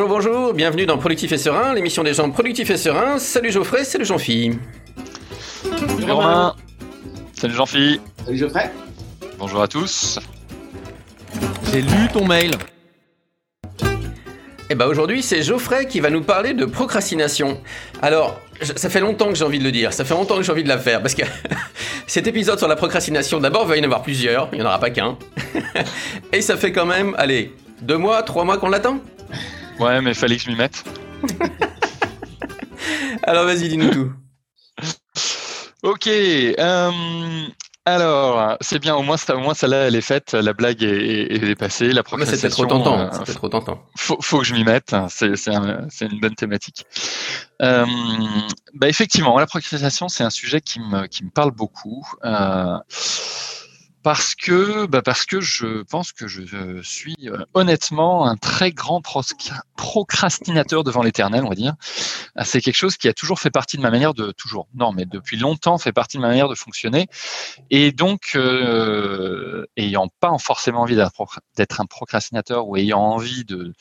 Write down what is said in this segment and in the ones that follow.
Bonjour, bonjour, bienvenue dans Productif et Serein, l'émission des gens productifs et sereins. Salut Geoffrey, salut Jean-Philippe. Salut Romain. Salut Jean-Philippe. Salut Geoffrey. Bonjour à tous. J'ai lu ton mail. Eh ben aujourd'hui, c'est Geoffrey qui va nous parler de procrastination. Alors, ça fait longtemps que j'ai envie de le dire, ça fait longtemps que j'ai envie de la faire, parce que cet épisode sur la procrastination, d'abord, il va y en avoir plusieurs, il n'y en aura pas qu'un. Et ça fait quand même, allez, deux mois, trois mois qu'on l'attend? Ouais, mais fallait que je m'y mette. Alors vas-y, dis-nous tout. Ok. Euh, alors, c'est bien, au moins, ça, au moins celle-là, elle est faite, la blague est, est, passée, la Mais c'était trop tentant, euh, c'était trop tentant. Faut, faut que je m'y mette, c'est un, une bonne thématique. Euh, bah effectivement, la procrastination, c'est un sujet qui me, qui me parle beaucoup. Euh, parce que, bah parce que je pense que je suis euh, honnêtement un très grand procrastinateur devant l'éternel, on va dire. Ah, c'est quelque chose qui a toujours fait partie de ma manière de, toujours, non, mais depuis longtemps fait partie de ma manière de fonctionner. Et donc, euh, ayant pas forcément envie d'être un procrastinateur ou ayant envie de,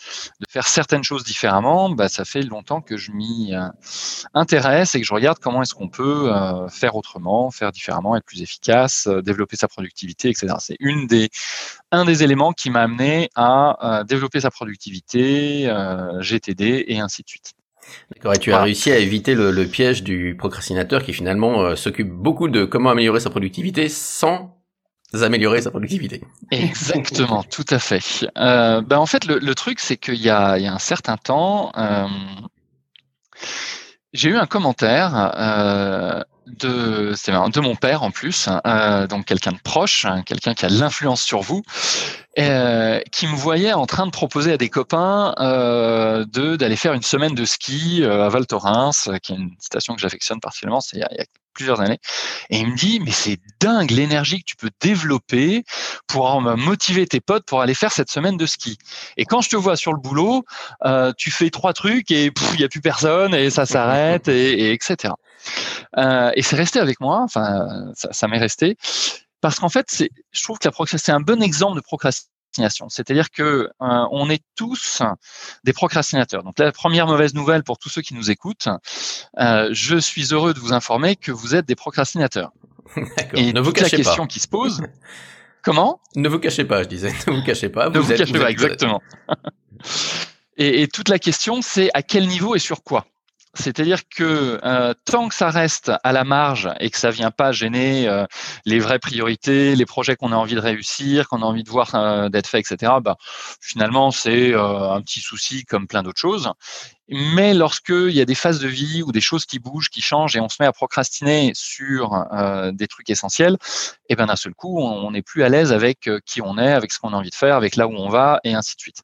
faire certaines choses différemment, bah, ça fait longtemps que je m'y euh, intéresse et que je regarde comment est-ce qu'on peut euh, faire autrement, faire différemment, être plus efficace, développer sa productivité etc. C'est une des, un des éléments qui m'a amené à, développer sa productivité, euh, GTD et ainsi de suite. D'accord, et tu as réussi à éviter le, piège du procrastinateur qui finalement euh, s'occupe beaucoup de comment améliorer sa productivité sans améliorer sa productivité. Exactement, tout à fait. Euh, ben en fait, le, truc, c'est qu'il y y a un certain temps, j'ai eu un commentaire euh, de, mon père en plus, euh, donc quelqu'un de proche, hein, quelqu'un qui a l'influence sur vous, euh, qui me voyait en train de proposer à des copains euh, de d'aller faire une semaine de ski à Val Thorens, qui est une station que j'affectionne particulièrement, c'est il, y a, plusieurs années. Et il me dit, mais c'est dingue l'énergie que tu peux développer pour motiver tes potes pour aller faire cette semaine de ski. Et quand je te vois sur le boulot, tu fais trois trucs et il n'y a plus personne et ça s'arrête et, etc. Euh, et c'est resté avec moi, enfin, ça, ça m'est resté. Parce qu'en fait, je trouve que c'est un bon exemple de procrastination. C'est-à-dire que euh, on est tous des procrastinateurs. Donc la première mauvaise nouvelle pour tous ceux qui nous écoutent, euh, je suis heureux de vous informer que vous êtes des procrastinateurs. Et ne vous cachez la question pas. qui se pose, comment? Ne vous cachez pas, je disais. Ne vous cachez pas. Vous ne vous cachez pas, exactement. et, et toute la question, c'est à quel niveau et sur quoi? C'est-à-dire que euh, tant que ça reste à la marge et que ça vient pas gêner euh, les vraies priorités, les projets qu'on a envie de réussir, qu'on a envie de voir euh, d'être fait, etc. Bah, finalement, c'est euh, un petit souci comme plein d'autres choses. Mais lorsqu'il y a des phases de vie ou des choses qui bougent, qui changent et on se met à procrastiner sur euh, des trucs essentiels, et eh ben d'un seul coup, on n'est plus à l'aise avec qui on est, avec ce qu'on a envie de faire, avec là où on va, et ainsi de suite.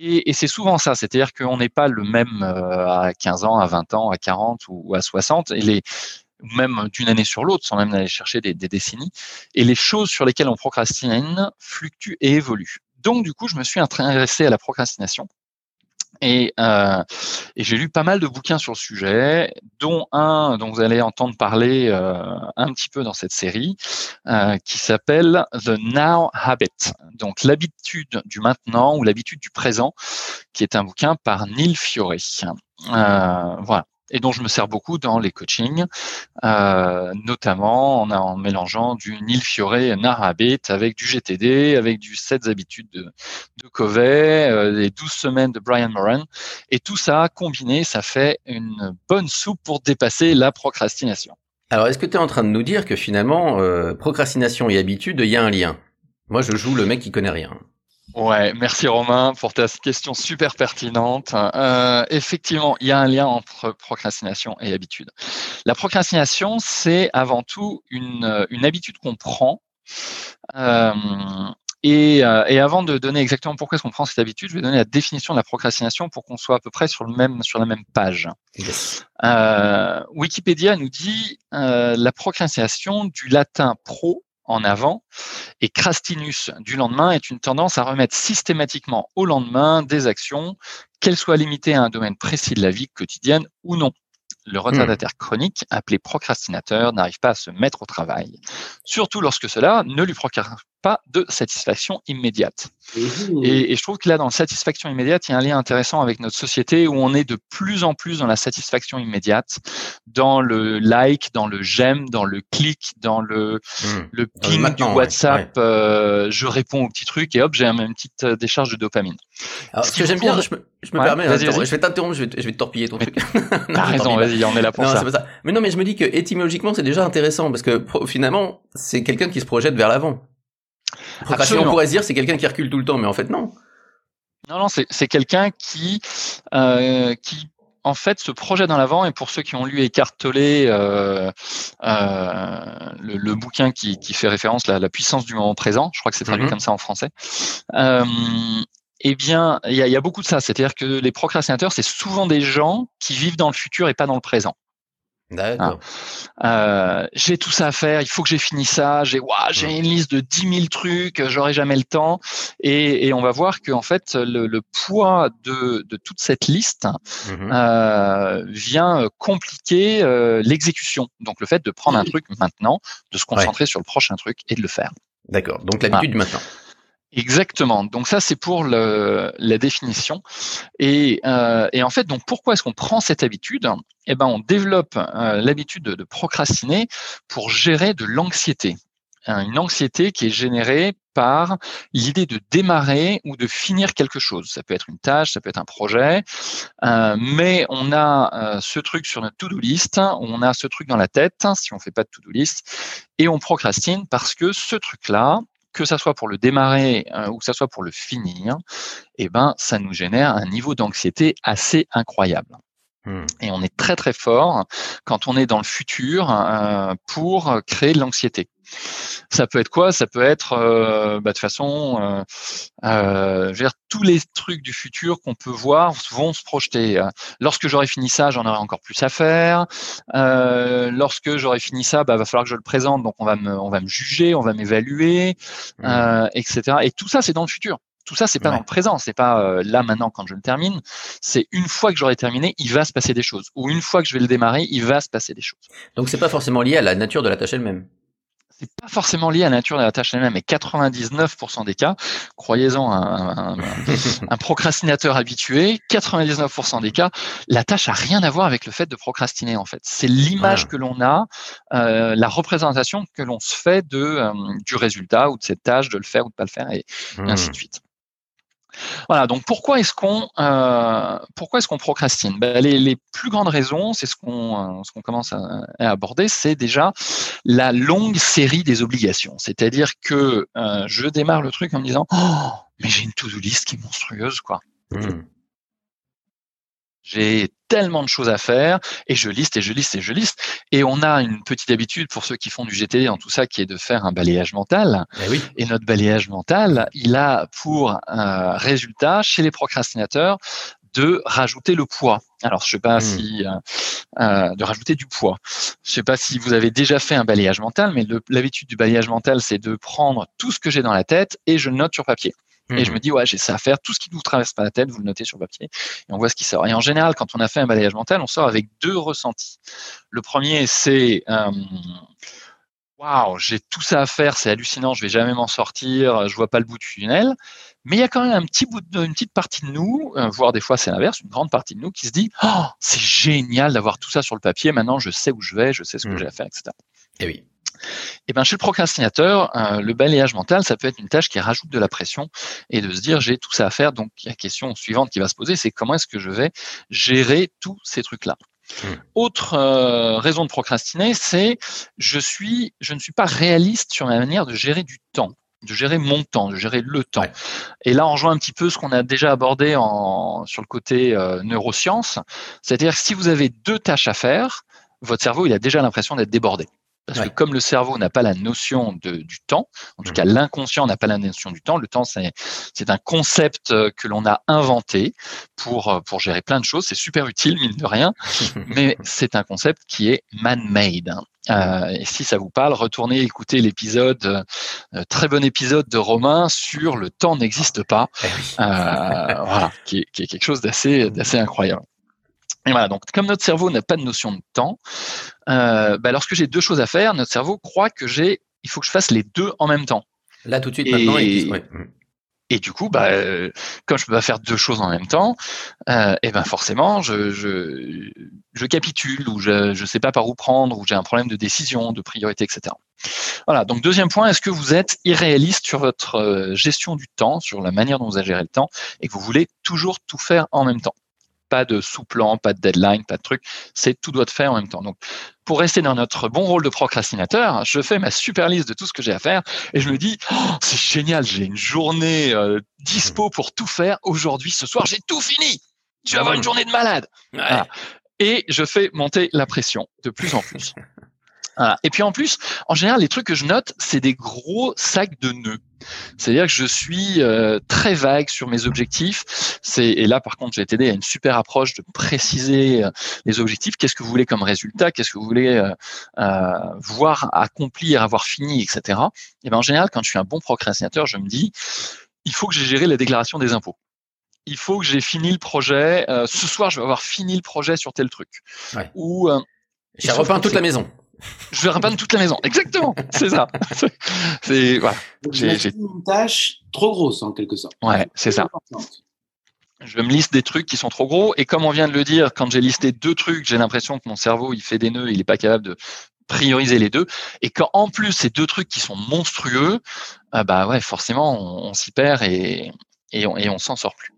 Et, c'est souvent ça, c'est-à-dire qu'on n'est pas le même euh, à 15 ans, à 20 ans, à 40 ou à 60, et les, même d'une année sur l'autre, sans même aller chercher des, décennies. Et les choses sur lesquelles on procrastine fluctuent et évoluent. Donc, du coup, je me suis intéressé à la procrastination. Et, euh, et j'ai lu pas mal de bouquins sur le sujet, dont un dont vous allez entendre parler euh, un petit peu dans cette série, euh, qui s'appelle The Now Habit, donc l'habitude du maintenant ou l'habitude du présent, qui est un bouquin par Neil Fiore. Euh, voilà et dont je me sers beaucoup dans les coachings, euh, notamment en, mélangeant du Neil Fiore Narabit avec du GTD, avec du 7 habitudes de, de Covey, euh, les 12 semaines de Brian Moran. Et tout ça combiné, ça fait une bonne soupe pour dépasser la procrastination. Alors, est-ce que tu es en train de nous dire que finalement, euh, procrastination et habitude, il y a un lien? Moi, je joue le mec qui connaît rien. Ouais, merci Romain pour ta question super pertinente. Euh, effectivement, il y a un lien entre procrastination et habitude. La procrastination, c'est avant tout une, une habitude qu'on prend. Euh, et, euh, et, avant de donner exactement pourquoi est-ce qu'on prend cette habitude, je vais donner la définition de la procrastination pour qu'on soit à peu près sur, le même, sur la même page. Yes. Euh, Wikipédia nous dit euh, la procrastination du latin pro en avant. Et crastinus du lendemain est une tendance à remettre systématiquement au lendemain des actions, qu'elles soient limitées à un domaine précis de la vie quotidienne ou non. Le retardataire mmh. chronique, appelé procrastinateur, n'arrive pas à se mettre au travail, surtout lorsque cela ne lui procure pas de satisfaction immédiate. Et, et, je trouve que là, dans la satisfaction immédiate, il y a un lien intéressant avec notre société où on est de plus en plus dans la satisfaction immédiate, dans le like, dans le j'aime, dans le clic, dans le, Mmh. le ping du WhatsApp. euh, je réponds au petit truc et hop, j'ai une petite euh, décharge de dopamine. Alors, Ce ce que j'aime bien, je me, je me Ouais, permets, vas-y. je vais t'interrompre, je vais, te- je vais te torpiller ton truc. Non, T'as raison, vas-y, on est là pour Non, ça. c'est pas ça. Mais non, mais je me dis que étymologiquement, c'est déjà intéressant parce que finalement, c'est quelqu'un qui se projette vers l'avant. Procrastiner, Absolument. on pourrait se dire c'est quelqu'un qui recule tout le temps, mais en fait non. Non, non, c'est c'est quelqu'un qui, euh, qui en fait se projette dans l'avant. Et pour ceux qui ont lu Tolle, euh, euh, le, le bouquin qui, qui fait référence à la puissance du moment présent, je crois que c'est traduit Mhm. comme ça en français. Euh, eh bien, il y y a beaucoup de ça. C'est-à-dire que les procrastinateurs, c'est souvent des gens qui vivent dans le futur et pas dans le présent. D'accord. Euh, j'ai tout ça à faire, il faut que j'ai fini ça, j'ai j'ai une liste de 10 000 trucs, j'aurai jamais le temps. Et, et on va voir que en fait, le, le poids de, de toute cette liste Mhm. euh, vient euh, compliquer euh, l'exécution. Donc le fait de prendre un truc maintenant, de se concentrer sur le prochain truc et de le faire. D'accord. Donc l'habitude du maintenant. Exactement. Donc ça, c'est pour la définition. Et, euh, et en fait, donc pourquoi est-ce qu'on prend cette habitude? Eh ben, on développe euh, l'habitude de, procrastiner pour gérer de l'anxiété. Hein, Une anxiété qui est générée par l'idée de démarrer ou de finir quelque chose. Ça peut être une tâche, ça peut être un projet, euh, mais on a ce truc sur notre to-do list, on a ce truc dans la tête si on fait pas de to-do list, et on procrastine parce que ce truc-là, que ça soit pour le démarrer euh, ou que ça soit pour le finir, eh ben, ça nous génère un niveau d'anxiété assez incroyable. Hmm. Et on est très très fort quand on est dans le futur euh, pour créer de l'anxiété. Ça peut être quoi? Ça peut être euh, bah, de toute façon, euh, euh, je veux dire, tous les trucs du futur qu'on peut voir vont se projeter. Lorsque j'aurai fini ça, j'en aurai encore plus à faire. Euh, lorsque j'aurai fini ça, bah, va falloir que je le présente, donc on va me, on va me juger, on va m'évaluer, Hmm. euh, etc. Et tout ça, c'est dans le futur. Tout ça, c'est pas Ouais. dans le présent, c'est pas euh, là maintenant quand je le termine. C'est une fois que j'aurai terminé, il va se passer des choses. Ou une fois que je vais le démarrer, il va se passer des choses. Donc c'est pas forcément lié à la nature de la tâche elle-même. C'est pas forcément lié à la nature de la tâche elle-même, mais 99% des cas, croyez-en un, un- un- un procrastinateur habitué, 99% des cas, la tâche a rien à voir avec le fait de procrastiner en fait. C'est l'image Ah. que l'on a, euh, la représentation que l'on se fait de euh, du résultat ou de cette tâche, de le faire ou de pas le faire, et Hmm. ainsi de suite. Voilà, donc pourquoi est-ce qu'on euh, est-ce procrastine? Ben, les, plus grandes raisons, c'est ce qu'on euh, ce commence à, aborder, c'est déjà la longue série des obligations. C'est-à-dire que euh, je démarre le truc en me disant oh mais j'ai une to-do list qui est monstrueuse quoi. Hmm. J'ai tellement de choses à faire et je liste et je liste et je liste. Et on a une petite habitude pour ceux qui font du GTD dans tout ça qui est de faire un balayage mental. Eh oui. Et notre balayage mental, il a pour euh, résultat chez les procrastinateurs de rajouter le poids. Alors, je sais pas Mm. si euh, euh, de rajouter du poids. Je sais pas si vous avez déjà fait un balayage mental, mais l'habitude du balayage mental, c'est de prendre tout ce que j'ai dans la tête et je note sur papier. Et je Hmm. me dis, ouais, j'ai ça à faire. Tout ce qui vous traverse par la tête, vous le notez sur papier et on voit ce qui sort. Et en général, quand on a fait un balayage mental, on sort avec deux ressentis. Le premier, c'est euh, waouh, j'ai tout ça à faire, c'est hallucinant, je vais jamais m'en sortir, je vois pas le bout du tunnel. Mais il y a quand même un petit bout de, une petite partie de nous, euh, voire des fois c'est l'inverse, une grande partie de nous qui se dit, oh, c'est génial d'avoir tout ça sur le papier. Maintenant, je sais où je vais, je sais ce que Mm. j'ai à faire, etc. Eh oui. Et ben chez le procrastinateur, euh, le balayage mental, ça peut être une tâche qui rajoute de la pression et de se dire j'ai tout ça à faire. Donc la question suivante qui va se poser, c'est comment est-ce que je vais gérer tous ces trucs-là? Mm. Autre euh, raison de procrastiner, c'est je suis, je ne suis pas réaliste sur ma manière de gérer du temps de gérer mon temps, de gérer le temps. Ouais. Et là, on rejoint un petit peu ce qu'on a déjà abordé en, sur le côté euh, neurosciences. C'est-à-dire que si vous avez deux tâches à faire, votre cerveau, il a déjà l'impression d'être débordé. Parce Ouais. que comme le cerveau n'a pas la notion de, du temps, en tout Mhm. cas l'inconscient n'a pas la notion du temps, le temps c'est un concept euh, que l'on a inventé pour euh, pour gérer plein de choses, c'est super utile mine de rien, mais c'est un concept qui est man-made. hein. Euh, et si ça vous parle, retournez écouter l'épisode, euh, très bon épisode de Romain sur le temps n'existe pas, Eh euh, voilà, qui est, qui est quelque chose d'assez d'assez incroyable. Et voilà, donc comme notre cerveau n'a pas de notion de temps, euh, bah, lorsque j'ai deux choses à faire, notre cerveau croit que j'ai, il faut que je fasse les deux en même temps. Là, tout de suite, Et- maintenant, et... ouais. Mm. Et du coup, bah, euh, comme je peux pas faire deux choses en même temps, euh, et ben forcément, je, je, je capitule ou je je sais pas par où prendre ou j'ai un problème de décision, de priorité, etc. Voilà. Donc deuxième point, est-ce que vous êtes irréaliste sur votre gestion du temps, sur la manière dont vous gérez le temps, et que vous voulez toujours tout faire en même temps? Pas de sous-plan, pas de deadline, pas de truc. C'est tout doit être fait en même temps. Donc pour rester dans notre bon rôle de procrastinateur, je fais ma super liste de tout ce que j'ai à faire et je me dis Oh, c'est génial, j'ai une journée euh, dispo pour tout faire. Aujourd'hui, ce soir, j'ai tout fini. Tu vas avoir une journée de malade. Ouais. Et je fais monter la pression de plus en plus. Voilà. Et puis en plus, en général, les trucs que je note, c'est des gros sacs de nœuds. C'est-à-dire que je suis euh, très vague sur mes objectifs. C'est et là, par contre, j'ai été aidé à une super approche de préciser euh, les objectifs. Qu'est-ce que vous voulez comme résultat? Qu'est-ce que vous voulez euh, voir accomplir, avoir fini, etc. Et ben en général, quand je suis un bon procrastinateur, je me dis, il faut que j'ai géré la déclaration des impôts. Il faut que j'ai fini le projet. euh, ce soir, je vais avoir fini le projet sur tel truc. Ouais. Ou euh, J'ai repeint toute la maison. Je vais repeindre toute la maison. Exactement, c'est ça. C'est- voilà. J'ai- une tâche trop grosse en quelque sorte. Ouais, c'est ça. Importante. Je me liste des trucs qui sont trop gros. Et comme on vient de le dire, quand j'ai listé deux trucs, j'ai l'impression que mon cerveau, il fait des nœuds, il n'est pas capable de prioriser les deux. Et quand en plus, ces deux trucs qui sont monstrueux, ah bah ouais, forcément, on, on s'y perd et, et on, et on s'en sort plus.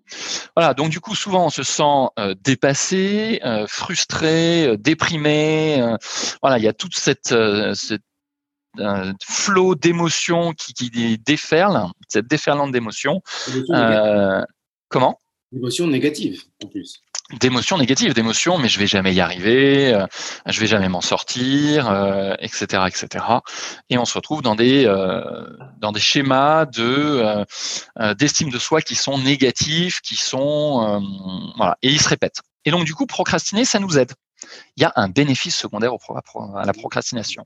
Voilà, donc du coup, souvent, on se sent euh, dépassé, euh, frustré, euh, déprimé. voilà, il y a toute cette, cette flot d'émotions qui, qui déferle, cette déferlante d'émotions. Comment? Émotion négative en plus. D'émotions négatives, d'émotions, mais je vais jamais y arriver, euh, je vais jamais m'en sortir, euh, etc., etc. Et on se retrouve dans des euh, dans des schémas de euh, d'estime de soi qui sont négatifs, qui sont euh, voilà, et ils se répètent. Et donc du coup, procrastiner, ça nous aide. Il y a un bénéfice secondaire au pro- à la procrastination.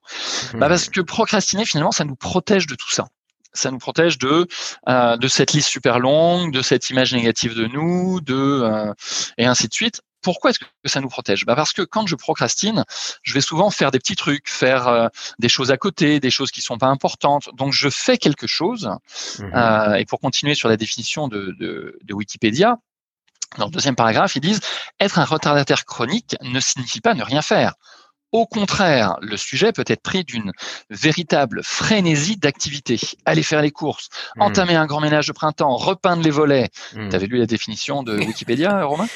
Bah parce que procrastiner, finalement, ça nous protège de tout ça. Ça nous protège de euh, de cette liste super longue, de cette image négative de nous, de euh, et ainsi de suite. Pourquoi est-ce que ça nous protège? Bah Parce que quand je procrastine, je vais souvent faire des petits trucs, faire euh, des choses à côté, des choses qui sont pas importantes. Donc je fais quelque chose. Mhm. Euh, et pour continuer sur la définition de, de, de Wikipédia, dans le deuxième paragraphe, ils disent être un retardataire chronique ne signifie pas ne rien faire. Au contraire, le sujet peut être pris d'une véritable frénésie d'activité. Aller faire les courses, Mhm. entamer un grand ménage de printemps, repeindre les volets. Mhm. T'avais lu la définition de Wikipédia, Romain?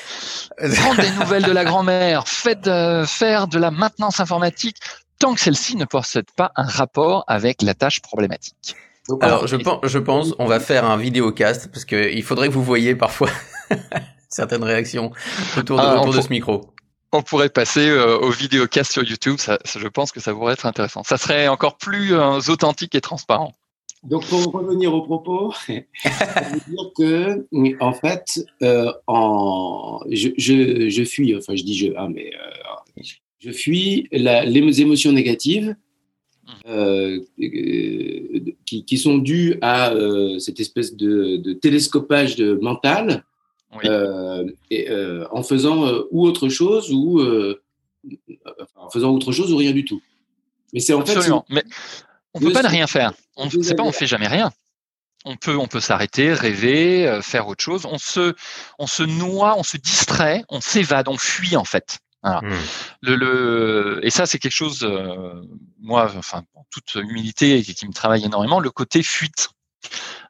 Prendre des nouvelles de la grand-mère, faites, euh, faire de la maintenance informatique, tant que celle-ci ne possède pas un rapport avec la tâche problématique. Donc, Alors, je pense, je pense, on va faire un vidéocast parce que il faudrait que vous voyez parfois certaines réactions autour de, Ah, autour on de faut- ce micro. On pourrait passer euh, au vidéocast sur YouTube. Ça, ça, je pense que ça pourrait être intéressant. Ça serait encore plus euh, authentique et transparent. Donc, pour revenir au propos, dire que, en fait, euh, en, je, je, je fuis, enfin, je dis je, ah, mais euh, je fuis la, les émotions négatives euh, qui, qui sont dues à cette espèce de, de télescopage de mental Oui. euh, et, euh, en faisant euh, ou autre chose ou euh, en faisant autre chose ou rien du tout. Mais c'est en fait Absolument. Mais on Je peut pas ne rien faire. On c'est pas on fait jamais rien. On peut on peut s'arrêter, rêver, euh, faire autre chose. On se on se noie, on se distrait, on s'évade, on fuit en fait. Le, le et ça c'est quelque chose euh, moi enfin en toute humilité qui me travaille énormément le côté fuite.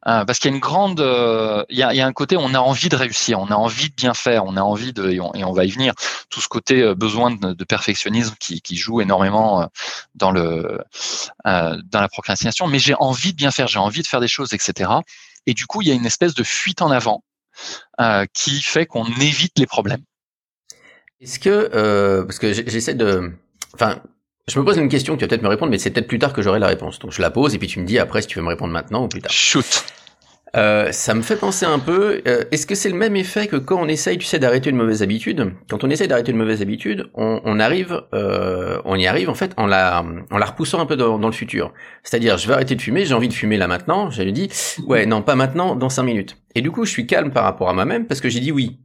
Euh, parce qu'il y a une grande, euh, il, y a, il y a un côté, on a envie de réussir, on a envie de bien faire, on a envie de, et on, et on va y venir, tout ce côté euh, besoin de, de perfectionnisme qui, qui joue énormément euh, dans le, euh, dans la procrastination. Mais j'ai envie de bien faire, j'ai envie de faire des choses, etc. Et du coup, il y a une espèce de fuite en avant euh, qui fait qu'on évite les problèmes. Est-ce que, euh, parce que j'essaie de, enfin, je me pose une question, tu vas peut-être me répondre, mais c'est peut-être plus tard que j'aurai la réponse. Donc je la pose et puis tu me dis après si tu veux me répondre maintenant ou plus tard. Shoot. Euh, ça me fait penser un peu. euh, Est-ce que c'est le même effet que quand on essaye, tu sais, d'arrêter une mauvaise habitude? Quand on essaye d'arrêter une mauvaise habitude, on, on arrive, euh, on y arrive en fait en la, en la repoussant un peu dans, dans le futur. C'est-à-dire, je vais arrêter de fumer, j'ai envie de fumer là maintenant. Je lui dis, ouais, non, pas maintenant, dans cinq minutes. Et du coup, je suis calme par rapport à moi-même parce que j'ai dit oui.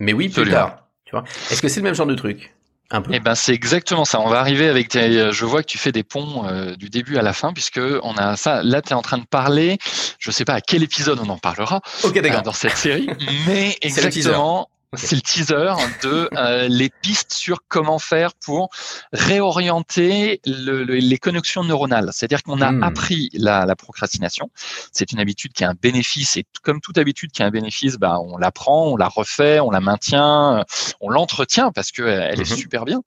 Mais oui, plus Absolument. tard. Tu vois? Est-ce que c'est le même genre de truc? Un peu. Eh ben, c'est exactement ça. On va arriver avec tes, je vois que tu fais des ponts euh, du début à la fin puisque on a ça. Là, tu es en train de parler. Je sais pas à quel épisode on en parlera euh, dans cette série, mais C'est C'est le teaser de euh, les pistes sur comment faire pour réorienter le- le- les connexions neuronales. C'est-à-dire qu'on a Hmm. appris la, la procrastination. C'est une habitude qui a un bénéfice et comme toute habitude qui a un bénéfice, bah, on l'apprend, on la refait, on la maintient, euh, on l'entretient parce qu'elle est Mhm. super bien.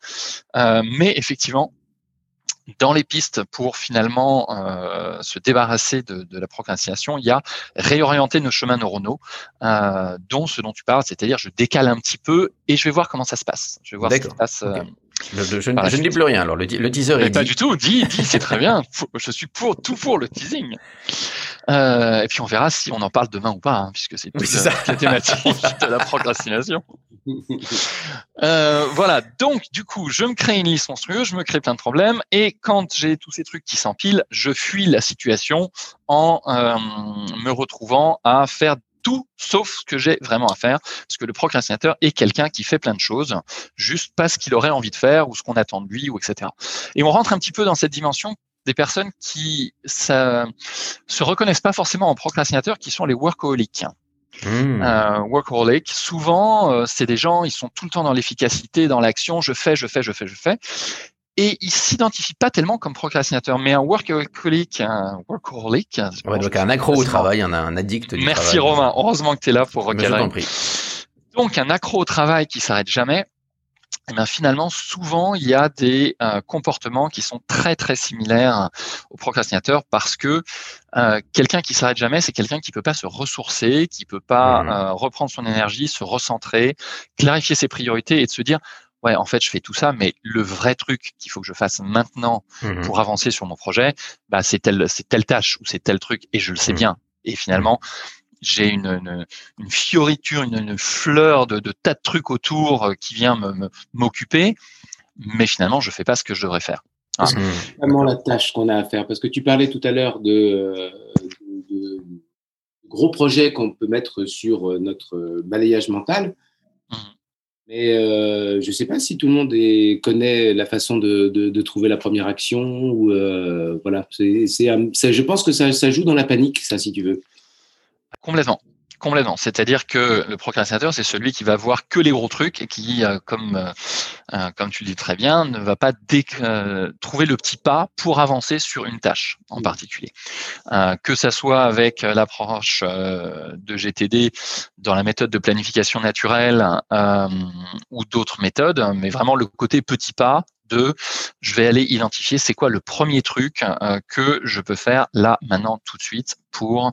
Euh, mais effectivement, dans les pistes pour finalement euh, se débarrasser de, de la procrastination, il y a réorienter nos chemins neuronaux, euh, dont ce dont tu parles, c'est-à-dire je décale un petit peu et je vais voir comment ça se passe. Je vais voir ce qui se passe. euh, Ok. Le- le- je, ne dis plus rien. Alors, le, le teaser mais est pas dit. du tout, dis, dis, c'est très bien. Je suis pour tout pour le teasing. Euh, et puis on verra si on en parle demain ou pas, hein, puisque c'est Oui, toute la thématique de la procrastination. Euh, voilà, donc du coup, je me crée une liste monstrueuse, je me crée plein de problèmes, et quand j'ai tous ces trucs qui s'empilent, je fuis la situation en euh, me retrouvant à faire tout sauf ce que j'ai vraiment à faire, parce que le procrastinateur est quelqu'un qui fait plein de choses, juste pas ce qu'il aurait envie de faire ou ce qu'on attend de lui, ou etc. Et on rentre un petit peu dans cette dimension des personnes qui ça, se reconnaissent pas forcément en procrastinateurs, qui sont les workaholics. Hmm. Euh, workaholic, souvent, euh, c'est des gens, ils sont tout le temps dans l'efficacité, dans l'action, je fais, je fais, je fais, je fais. Et ils s'identifient pas tellement comme procrastinateurs. Mais un workaholic, un workaholic, Ouais, donc un accro au travail, un, un addict du Merci travail. Romain, heureusement que tu es là pour prie. Donc un accro au travail qui s'arrête jamais, eh bien, finalement, souvent, il y a des euh, comportements qui sont très, très similaires aux procrastinateurs parce que euh, quelqu'un qui s'arrête jamais, c'est quelqu'un qui peut pas se ressourcer, qui peut pas Mhm. euh, reprendre son énergie, se recentrer, clarifier ses priorités et de se dire, ouais, en fait, je fais tout ça, mais le vrai truc qu'il faut que je fasse maintenant Mhm. pour avancer sur mon projet, bah, c'est telle, c'est telle tâche ou c'est tel truc et je le sais Mhm. bien. Et finalement, j'ai une, une, une fioriture, une, une fleur de, de tas de trucs autour euh, qui vient m'occuper, mais finalement, je fais pas ce que je devrais faire. Mhm. vraiment la tâche qu'on a à faire Parce que tu parlais tout à l'heure de, euh, de- de gros projets qu'on peut mettre sur euh, notre balayage mental. Mhm. Mais euh, je ne sais pas si tout le monde est- connaît la façon de, de- de trouver la première action. Ou, euh, voilà. C'est, c'est, je pense que ça, ça joue dans la panique, ça, si tu veux. Complètement. Complètement. C'est-à-dire que le procrastinateur, c'est celui qui va voir que les gros trucs et qui, euh, comme, euh, euh, comme tu le dis très bien, ne va pas euh, trouver le petit pas pour avancer sur une tâche en Mm. particulier. Que ça soit avec l'approche de GTD dans la méthode de planification naturelle ou d'autres méthodes, mais vraiment le côté petit pas de je vais aller identifier c'est quoi le premier truc euh, que je peux faire là, maintenant, tout de suite pour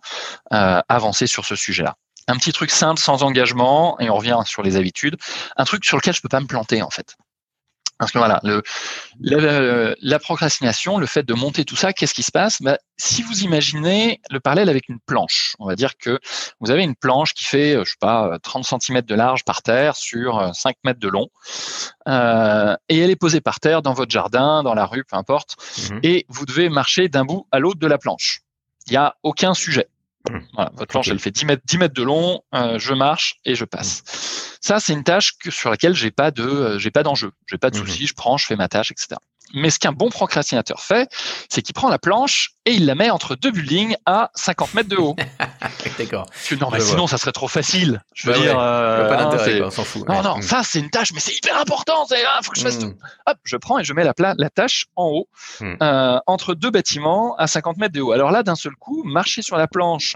euh, avancer sur ce sujet-là. Un petit truc simple, sans engagement, et on revient sur les habitudes. Un truc sur lequel je peux pas me planter en fait. Parce que voilà, le, la, la procrastination, le fait de monter tout ça, qu'est-ce qui se passe? Bah, Si vous imaginez le parallèle avec une planche, on va dire que vous avez une planche qui fait, euh, je sais pas, 30 cm de large par terre sur euh, 5 mètres de long, euh, et elle est posée par terre dans votre jardin, dans la rue, peu importe, Mhm. et vous devez marcher d'un bout à l'autre de la planche. Il n'y a aucun sujet. Voilà, votre planche, elle fait 10 mètres, 10 mètres de long, euh, je marche et je passe. Ça, c'est une tâche que, sur laquelle j'ai pas de, euh, j'ai pas d'enjeu, j'ai pas de Mhm. souci, je prends, je fais ma tâche, etc. Mais ce qu'un bon procrastinateur fait, c'est qu'il prend la planche et il la met entre deux buildings à 50 mètres de haut. D'accord. Non, mais Je sinon, ça serait trop facile. Je veux Bah ouais, dire, euh, pas d'intérêt, c'est- quoi, on s'en fout. non, ouais. non, Mhm. ça c'est une tâche, mais c'est hyper important. C'est ah, faut que je fasse tout. Hop, je prends et je mets la, tâche en haut, Hmm. entre deux bâtiments à 50 mètres de haut. Alors là, d'un seul coup, marcher sur la planche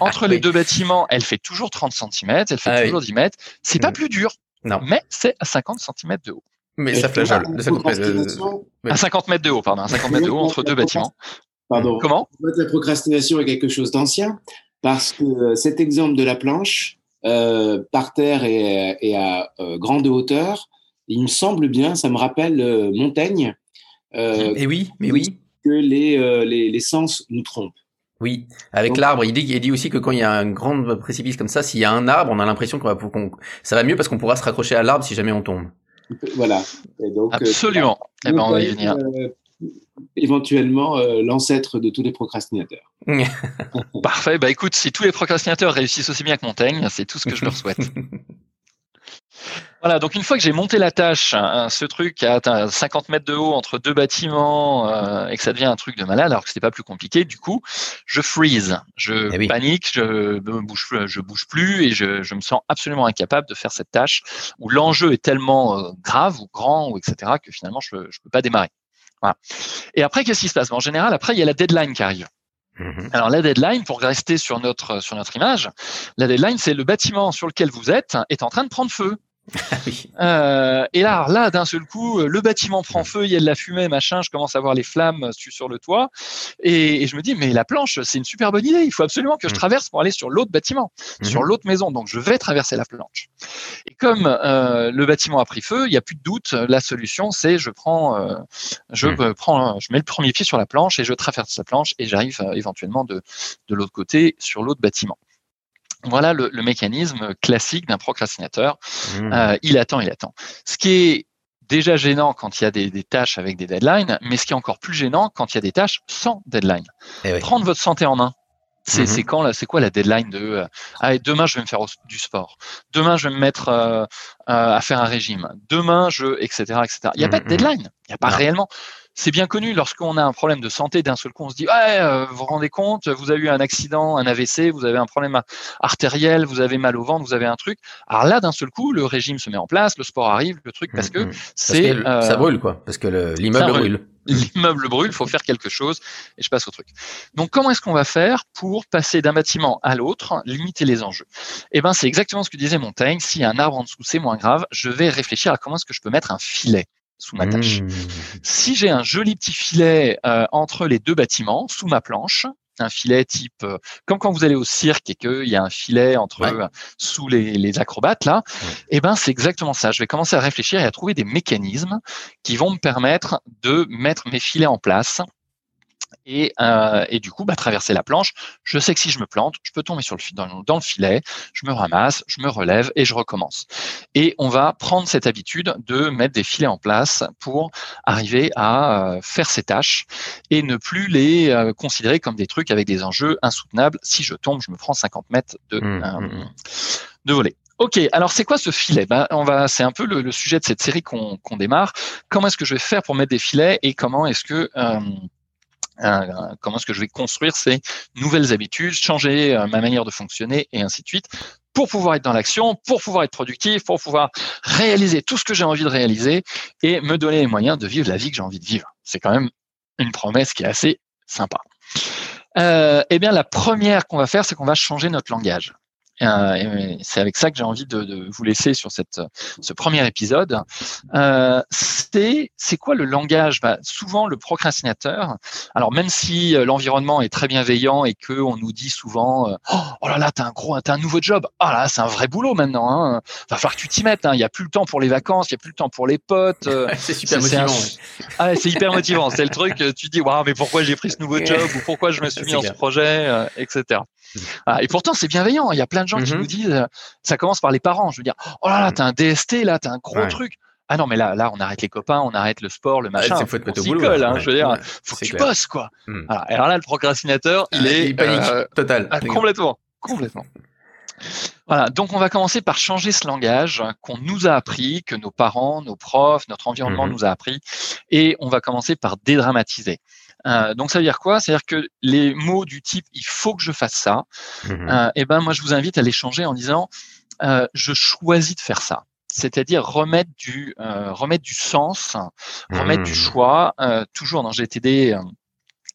entre les deux bâtiments, elle fait toujours 30 cm, elle fait Ah oui. toujours 10 mètres. C'est pas Hmm. plus dur, Non. mais c'est à 50 cm de haut. Mais ça coupe- euh. À 50 mètres de haut, pardon, à 50 mètres de haut entre deux bâtiments. Pardon. Comment? La procrastination est quelque chose d'ancien parce que euh, cet exemple de la planche euh, par terre et, et à euh, grande hauteur, il me semble bien, ça me rappelle euh, Montaigne, euh, Et oui, mais oui. que les, euh, les, les sens nous trompent. Oui, avec l'arbre, il dit, il dit aussi que quand il y a un grand précipice comme ça, s'il y a un arbre, on a l'impression qu'on va, qu'on- ça va mieux parce qu'on pourra se raccrocher à l'arbre si jamais on tombe. Voilà. Et donc, euh, Absolument. Eh ben, on va y venir. euh, éventuellement euh, l'ancêtre de tous les procrastinateurs. Parfait. Bah écoute, si tous les procrastinateurs réussissent aussi bien que Montaigne, c'est tout ce que je leur souhaite. Voilà, donc une fois que j'ai monté la tâche, hein, ce truc à 50 mètres de haut entre deux bâtiments euh, et que ça devient un truc de malade, alors que c'était pas plus compliqué, du coup, je freeze, je Eh oui. panique, je me bouge, je bouge plus et je, je me sens absolument incapable de faire cette tâche où l'enjeu est tellement euh, grave ou grand ou etc que finalement je je peux pas démarrer. Voilà. Et après, qu'est-ce qui se passe? En général, après il y a la deadline qui arrive. Mhm. Alors la deadline, pour rester sur notre sur notre image, la deadline c'est le bâtiment sur lequel vous êtes est en train de prendre feu. Ah oui. Euh, et là, là, d'un seul coup, le bâtiment prend feu, il y a de la fumée, machin. Je commence à voir les flammes su- sur le toit, et, et je me dis, mais la planche, c'est une super bonne idée. Il faut absolument que je Mm. traverse pour aller sur l'autre bâtiment, sur Mhm. l'autre maison. Donc, je vais traverser la planche. Et comme euh, le bâtiment a pris feu, il n'y a plus de doute. La solution, c'est je prends, euh, je Mm. euh, prends, je mets le premier pied sur la planche et je traverse la planche et j'arrive euh, éventuellement de de l'autre côté sur l'autre bâtiment. Voilà le, le mécanisme classique d'un procrastinateur. Mhm. Euh, il attend, il attend. Ce qui est déjà gênant quand il y a des, des tâches avec des deadlines, mais ce qui est encore plus gênant quand il y a des tâches sans deadline. Eh oui. Prendre votre santé en main. C'est Mhm. c'est quand là C'est quoi la deadline de euh, ah, demain je vais me faire au- du sport. Demain je vais me mettre euh, euh, à faire un régime. Demain je etc etc. Il n'y a pas de deadline. Il n'y a pas Non. réellement. C'est bien connu lorsqu'on a un problème de santé, d'un seul coup on se dit ouais euh, vous vous rendez compte, vous avez eu un accident, un AVC, vous avez un problème artériel, vous avez mal au ventre, vous avez un truc. Alors là d'un seul coup le régime se met en place, le sport arrive, le truc parce que Mhm. Parce c'est euh, ça brûle quoi, parce que le- l'immeuble brûle. brûle. l'immeuble brûle, il faut faire quelque chose et je passe au truc. Donc comment est-ce qu'on va faire pour passer d'un bâtiment à l'autre, limiter les enjeux? Eh ben c'est exactement ce que disait Montaigne, s'il y a un arbre en dessous, c'est moins grave, je vais réfléchir à comment est-ce que je peux mettre un filet sous ma tâche. Mhm. Si j'ai un joli petit filet euh, entre les deux bâtiments, sous ma planche, un filet type euh, comme quand vous allez au cirque et qu'il y a un filet entre Ouais. euh, sous les, les acrobates là, Ouais. eh ben c'est exactement ça. Je vais commencer à réfléchir et à trouver des mécanismes qui vont me permettre de mettre mes filets en place. Et, euh, et du coup, bah, traverser la planche, je sais que si je me plante, je peux tomber sur le, dans, le- dans le filet, je me ramasse, je me relève et je recommence. Et on va prendre cette habitude de mettre des filets en place pour arriver à euh, faire ces tâches et ne plus les euh, considérer comme des trucs avec des enjeux insoutenables. Si je tombe, je me prends 50 mètres de, euh, mhm. de voler. Ok, alors c'est quoi ce filet? Ben, on va, C'est un peu le, le sujet de cette série qu'on qu'on démarre. Comment est-ce que je vais faire pour mettre des filets et comment est-ce que euh, comment est-ce que je vais construire ces nouvelles habitudes, changer euh, ma manière de fonctionner et ainsi de suite pour pouvoir être dans l'action, pour pouvoir être productif, pour pouvoir réaliser tout ce que j'ai envie de réaliser et me donner les moyens de vivre la vie que j'ai envie de vivre. C'est quand même une promesse qui est assez sympa. Euh, eh bien, la première qu'on va faire, c'est qu'on va changer notre langage. Euh, c'est avec ça que j'ai envie de, de vous laisser sur cette, ce premier épisode. Euh, c'est c'est quoi le langage? Bah, Souvent, le procrastinateur. Alors même si euh, l'environnement est très bienveillant et que on nous dit souvent, euh, oh, oh là là, t'as un gros, t'as un nouveau job. Ah là, c'est un vrai boulot maintenant. Hein. Va falloir que tu t'y mettes. hein. Il y a plus le temps pour les vacances, il y a plus le temps pour les potes. euh, C'est super un- motivant. ouais. ah, c'est hyper motivant. C'est le truc. Tu te dis, waouh, mais pourquoi j'ai pris ce nouveau job ou pourquoi je me suis mis dans ce projet, euh, etc. Ah, et pourtant, c'est bienveillant. Il y a plein de gens qui Mhm. nous disent, ça commence par les parents. Je veux dire, oh là là, t'as un DST là, t'as un gros Ouais. truc. Ah non, mais là, là, on arrête les copains, on arrête le sport, le Ah, machin. c'est faut on s'y colle, hein, Ouais, je veux dire, ouais, faut que tu clair. bosses, quoi. Voilà. Et alors là, le procrastinateur, il Ah, est il panique euh, total. ah, complètement, complètement. Voilà, donc on va commencer par changer ce langage qu'on nous a appris, que nos parents, nos profs, notre environnement Mhm. nous a appris, et on va commencer par dédramatiser. Euh, donc ça veut dire quoi? C'est-à-dire que les mots du type il faut que je fasse ça, Mhm. euh, eh ben moi je vous invite à les changer en disant euh, je choisis de faire ça. C'est-à-dire remettre du euh, remettre du sens, remettre du Mhm. choix. euh, toujours dans GTD, euh,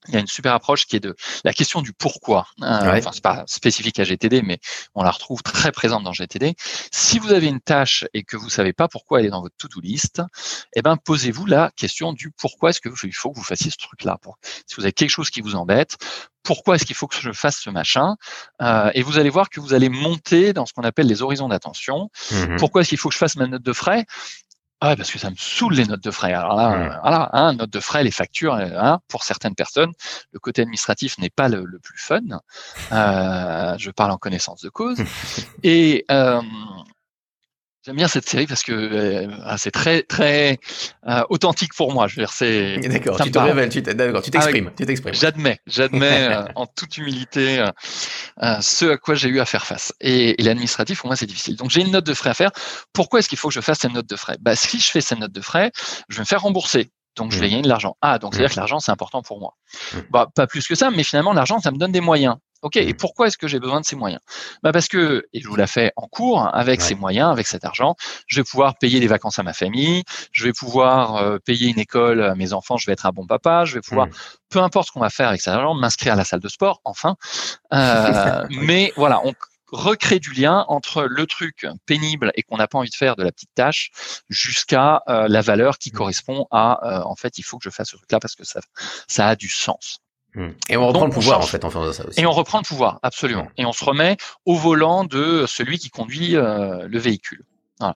il y a une super approche qui est de la question du pourquoi. Euh, Ouais. Enfin, c'est pas spécifique à GTD, mais on la retrouve très présente dans GTD. Si vous avez une tâche et que vous savez pas pourquoi elle est dans votre to-do list, eh ben posez-vous la question du pourquoi est-ce que vous- il faut que vous fassiez ce truc-là. Si vous avez quelque chose qui vous embête, pourquoi est-ce qu'il faut que je fasse ce machin Euh, Et vous allez voir que vous allez monter dans ce qu'on appelle les horizons d'attention. Mhm. Pourquoi est-ce qu'il faut que je fasse ma note de frais? Ah ouais, parce que ça me saoule les notes de frais. Alors là, Mm. euh, voilà, hein, notes de frais, les factures, euh, hein, pour certaines personnes, le côté administratif n'est pas le, le plus fun. Euh, je parle en connaissance de cause. Et, euh, J'aime bien cette série parce que euh, ah, c'est très très euh, authentique pour moi. Je veux dire, c'est. D'accord, tu te révèles, tu t'exprimes, tu t'exprimes. J'admets, j'admets euh, en toute humilité ce à quoi j'ai eu à faire face. Et, et l'administratif, pour moi, c'est difficile. Donc, j'ai une note de frais à faire. Pourquoi est-ce qu'il faut que je fasse cette note de frais? Bah, Si je fais cette note de frais, je vais me faire rembourser. Donc, je vais Mhm. gagner de l'argent. Ah, donc, c'est-à-dire Mhm. que l'argent, c'est important pour moi. Mhm. Bah, pas plus que ça, mais finalement, l'argent, ça me donne des moyens. OK, et Mhm. pourquoi est-ce que j'ai besoin de ces moyens? Bah Parce que, et je vous l'ai fait en cours, avec Ouais. ces moyens, avec cet argent, je vais pouvoir payer des vacances à ma famille, je vais pouvoir euh, payer une école à mes enfants, je vais être un bon papa, je vais pouvoir, Mhm. peu importe ce qu'on va faire avec cet argent, m'inscrire à la salle de sport, enfin. Euh, Mais voilà, on recrée du lien entre le truc pénible et qu'on n'a pas envie de faire de la petite tâche jusqu'à euh, la valeur qui correspond à, euh, en fait, il faut que je fasse ce truc-là parce que ça, ça a du sens. Hmm. Et on reprend Donc, le on pouvoir, en fait, en faisant ça aussi. Et on reprend le pouvoir, absolument. Et on se remet au volant de celui qui conduit euh, le véhicule. Voilà.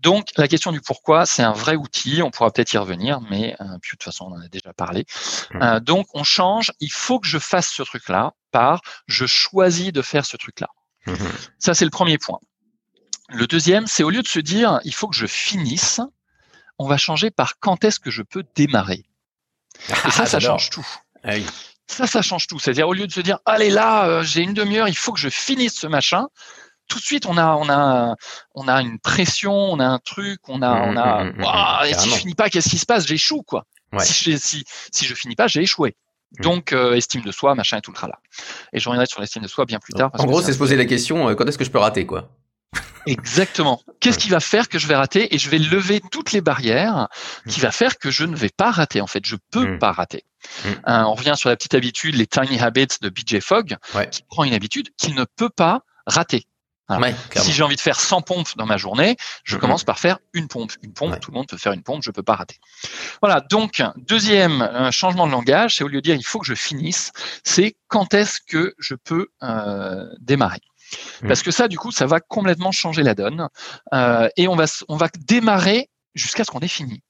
Donc, la question du pourquoi, c'est un vrai outil. On pourra peut-être y revenir, mais euh, puis de toute façon, on en a déjà parlé. Mm. Euh, donc, on change. Il faut que je fasse ce truc-là par je choisis de faire ce truc-là. Ça, c'est le premier point. Le deuxième, c'est au lieu de se dire il faut que je finisse, on va changer par quand est-ce que je peux démarrer. Et ça, Ah, ça change tout. Ah oui. Ça, ça change tout. C'est-à-dire, au lieu de se dire, allez là, euh, j'ai une demi-heure, il faut que je finisse ce machin. Tout de suite, on a, on a, on a une pression, on a un truc, on a, on a. mhm, mhm, Ouah, et si je finis pas, qu'est-ce qui se passe? J'échoue, quoi. Ouais. Si, je, si, si je finis pas, j'ai échoué. Donc, euh, estime de soi, machin et tout le tralala. Et je reviendrai sur l'estime de soi bien plus tard. parce En gros, c'est se poser la question, euh, quand est-ce que je peux rater, quoi? Exactement. Qu'est-ce qui va faire que je vais rater Et je vais lever toutes les barrières qui va faire que je ne vais pas rater. En fait, je peux Mm. pas rater. Mm. Hein, on revient sur la petite habitude, les tiny habits de BJ Fogg, Ouais. qui prend une habitude qu'il ne peut pas rater. Ouais, clairement. Si j'ai envie de faire 100 pompes dans ma journée, je commence par faire une pompe. Une pompe, Ouais. tout le monde peut faire une pompe, je peux pas rater. Voilà. Donc, deuxième euh, changement de langage, c'est au lieu de dire il faut que je finisse, c'est quand est-ce que je peux euh, démarrer. Mhm. Parce que ça, du coup, ça va complètement changer la donne. Euh, et on va, on va démarrer jusqu'à ce qu'on ait fini.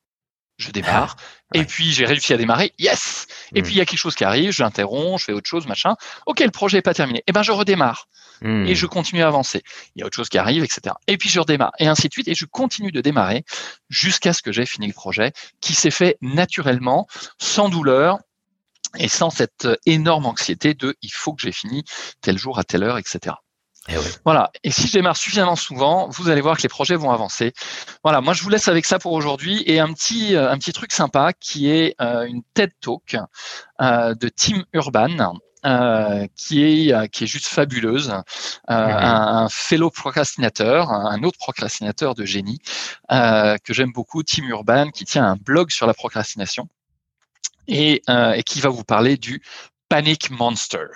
Je démarre, Ouais. et puis j'ai réussi à démarrer, yes Et Mhm. puis il y a quelque chose qui arrive, j'interromps, je fais autre chose, machin. Ok, le projet n'est pas terminé. Et ben je redémarre Hmm. et je continue à avancer. Il y a autre chose qui arrive, etc. Et puis je redémarre, et ainsi de suite, et je continue de démarrer jusqu'à ce que j'ai fini le projet, qui s'est fait naturellement, sans douleur et sans cette énorme anxiété de il faut que j'ai fini tel jour à telle heure, etc. Eh. Voilà. Et si je démarre suffisamment souvent, vous allez voir que les projets vont avancer. Voilà. Moi, je vous laisse avec ça pour aujourd'hui et un petit, euh, un petit truc sympa qui est euh, une TED Talk euh, de Tim Urban. euh, qui est qui est juste fabuleuse, un, un fellow procrastinateur, un, autre procrastinateur de génie que j'aime beaucoup, Tim Urban, qui tient un blog sur la procrastination et, euh, et qui va vous parler du Panic Monster.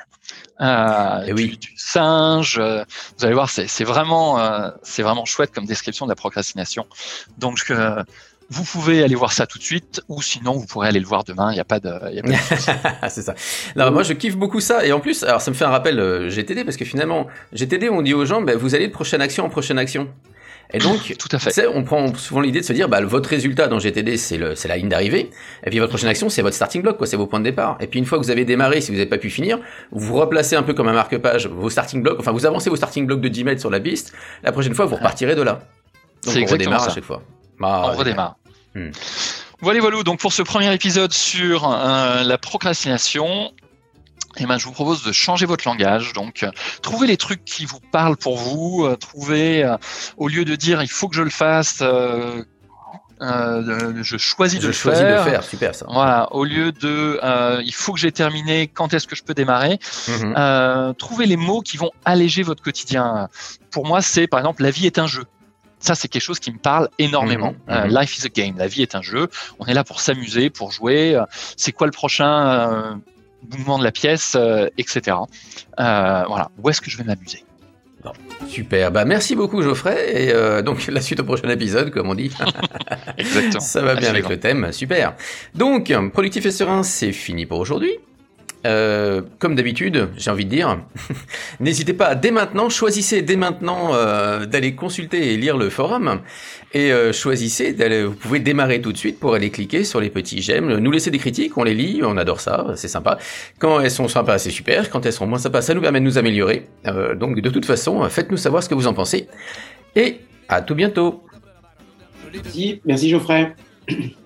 Euh, Eh oui. du, du singe. euh, vous allez voir, c'est vraiment, euh, c'est vraiment chouette comme description de la procrastination. Donc, euh, vous pouvez aller voir ça tout de suite, ou sinon vous pourrez aller le voir demain. Il n'y a pas de, il y a pas de c'est ça. Non, moi je kiffe beaucoup ça et en plus, alors ça me fait un rappel euh, GTD parce que finalement GTD on dit aux gens, bah, vous allez de prochaine action en prochaine action. Et donc, Tout à fait. on prend souvent l'idée de se dire, bah, votre résultat dans GTD, c'est le, c'est la ligne d'arrivée. Et puis votre prochaine action, c'est votre starting block, quoi, c'est vos points de départ. Et puis une fois que vous avez démarré, si vous n'avez pas pu finir, vous replacez un peu comme un marque-page vos starting blocks, enfin vous avancez vos starting blocks de 10 mètres sur la piste. La prochaine fois, vous repartirez de là. Donc C'est on exactement redémarre à ça. chaque fois. Ah, on redémarre. Hmm. Voilà, voilà. Donc pour ce premier épisode sur euh, la procrastination, eh ben, je vous propose de changer votre langage. Donc, euh, trouvez les trucs qui vous parlent pour vous. euh, trouvez, euh, au lieu de dire il faut que je le fasse, euh, je choisis de Je le choisis faire. de faire, super ça. Voilà, au lieu de euh, il faut que j'ai terminé, quand est-ce que je peux démarrer euh, Trouvez les mots qui vont alléger votre quotidien. Pour moi, c'est par exemple la vie est un jeu. Ça, c'est quelque chose qui me parle énormément. Mhm, mhm. life is a game. La vie est un jeu. On est là pour s'amuser, pour jouer. C'est quoi le prochain mouvement de la pièce, euh, etc. Euh, voilà. Où est-ce que je vais m'amuser? Super, bah merci beaucoup Geoffrey, et euh, donc la suite au prochain épisode, comme on dit. Exactement. Ça va bien avec le thème, super. Donc, productif et serein, c'est fini pour aujourd'hui. Euh, comme d'habitude, j'ai envie de dire, n'hésitez pas dès maintenant, choisissez dès maintenant euh, d'aller consulter et lire le forum, et euh, choisissez d'aller, vous pouvez démarrer tout de suite pour aller cliquer sur les petits j'aime, nous laisser des critiques, on les lit, on adore ça, c'est sympa. Quand elles sont sympas, c'est super, quand elles sont moins sympas, ça nous permet de nous améliorer. Euh, donc de toute façon, faites-nous savoir ce que vous en pensez. Et À tout bientôt. Merci, merci Geoffrey.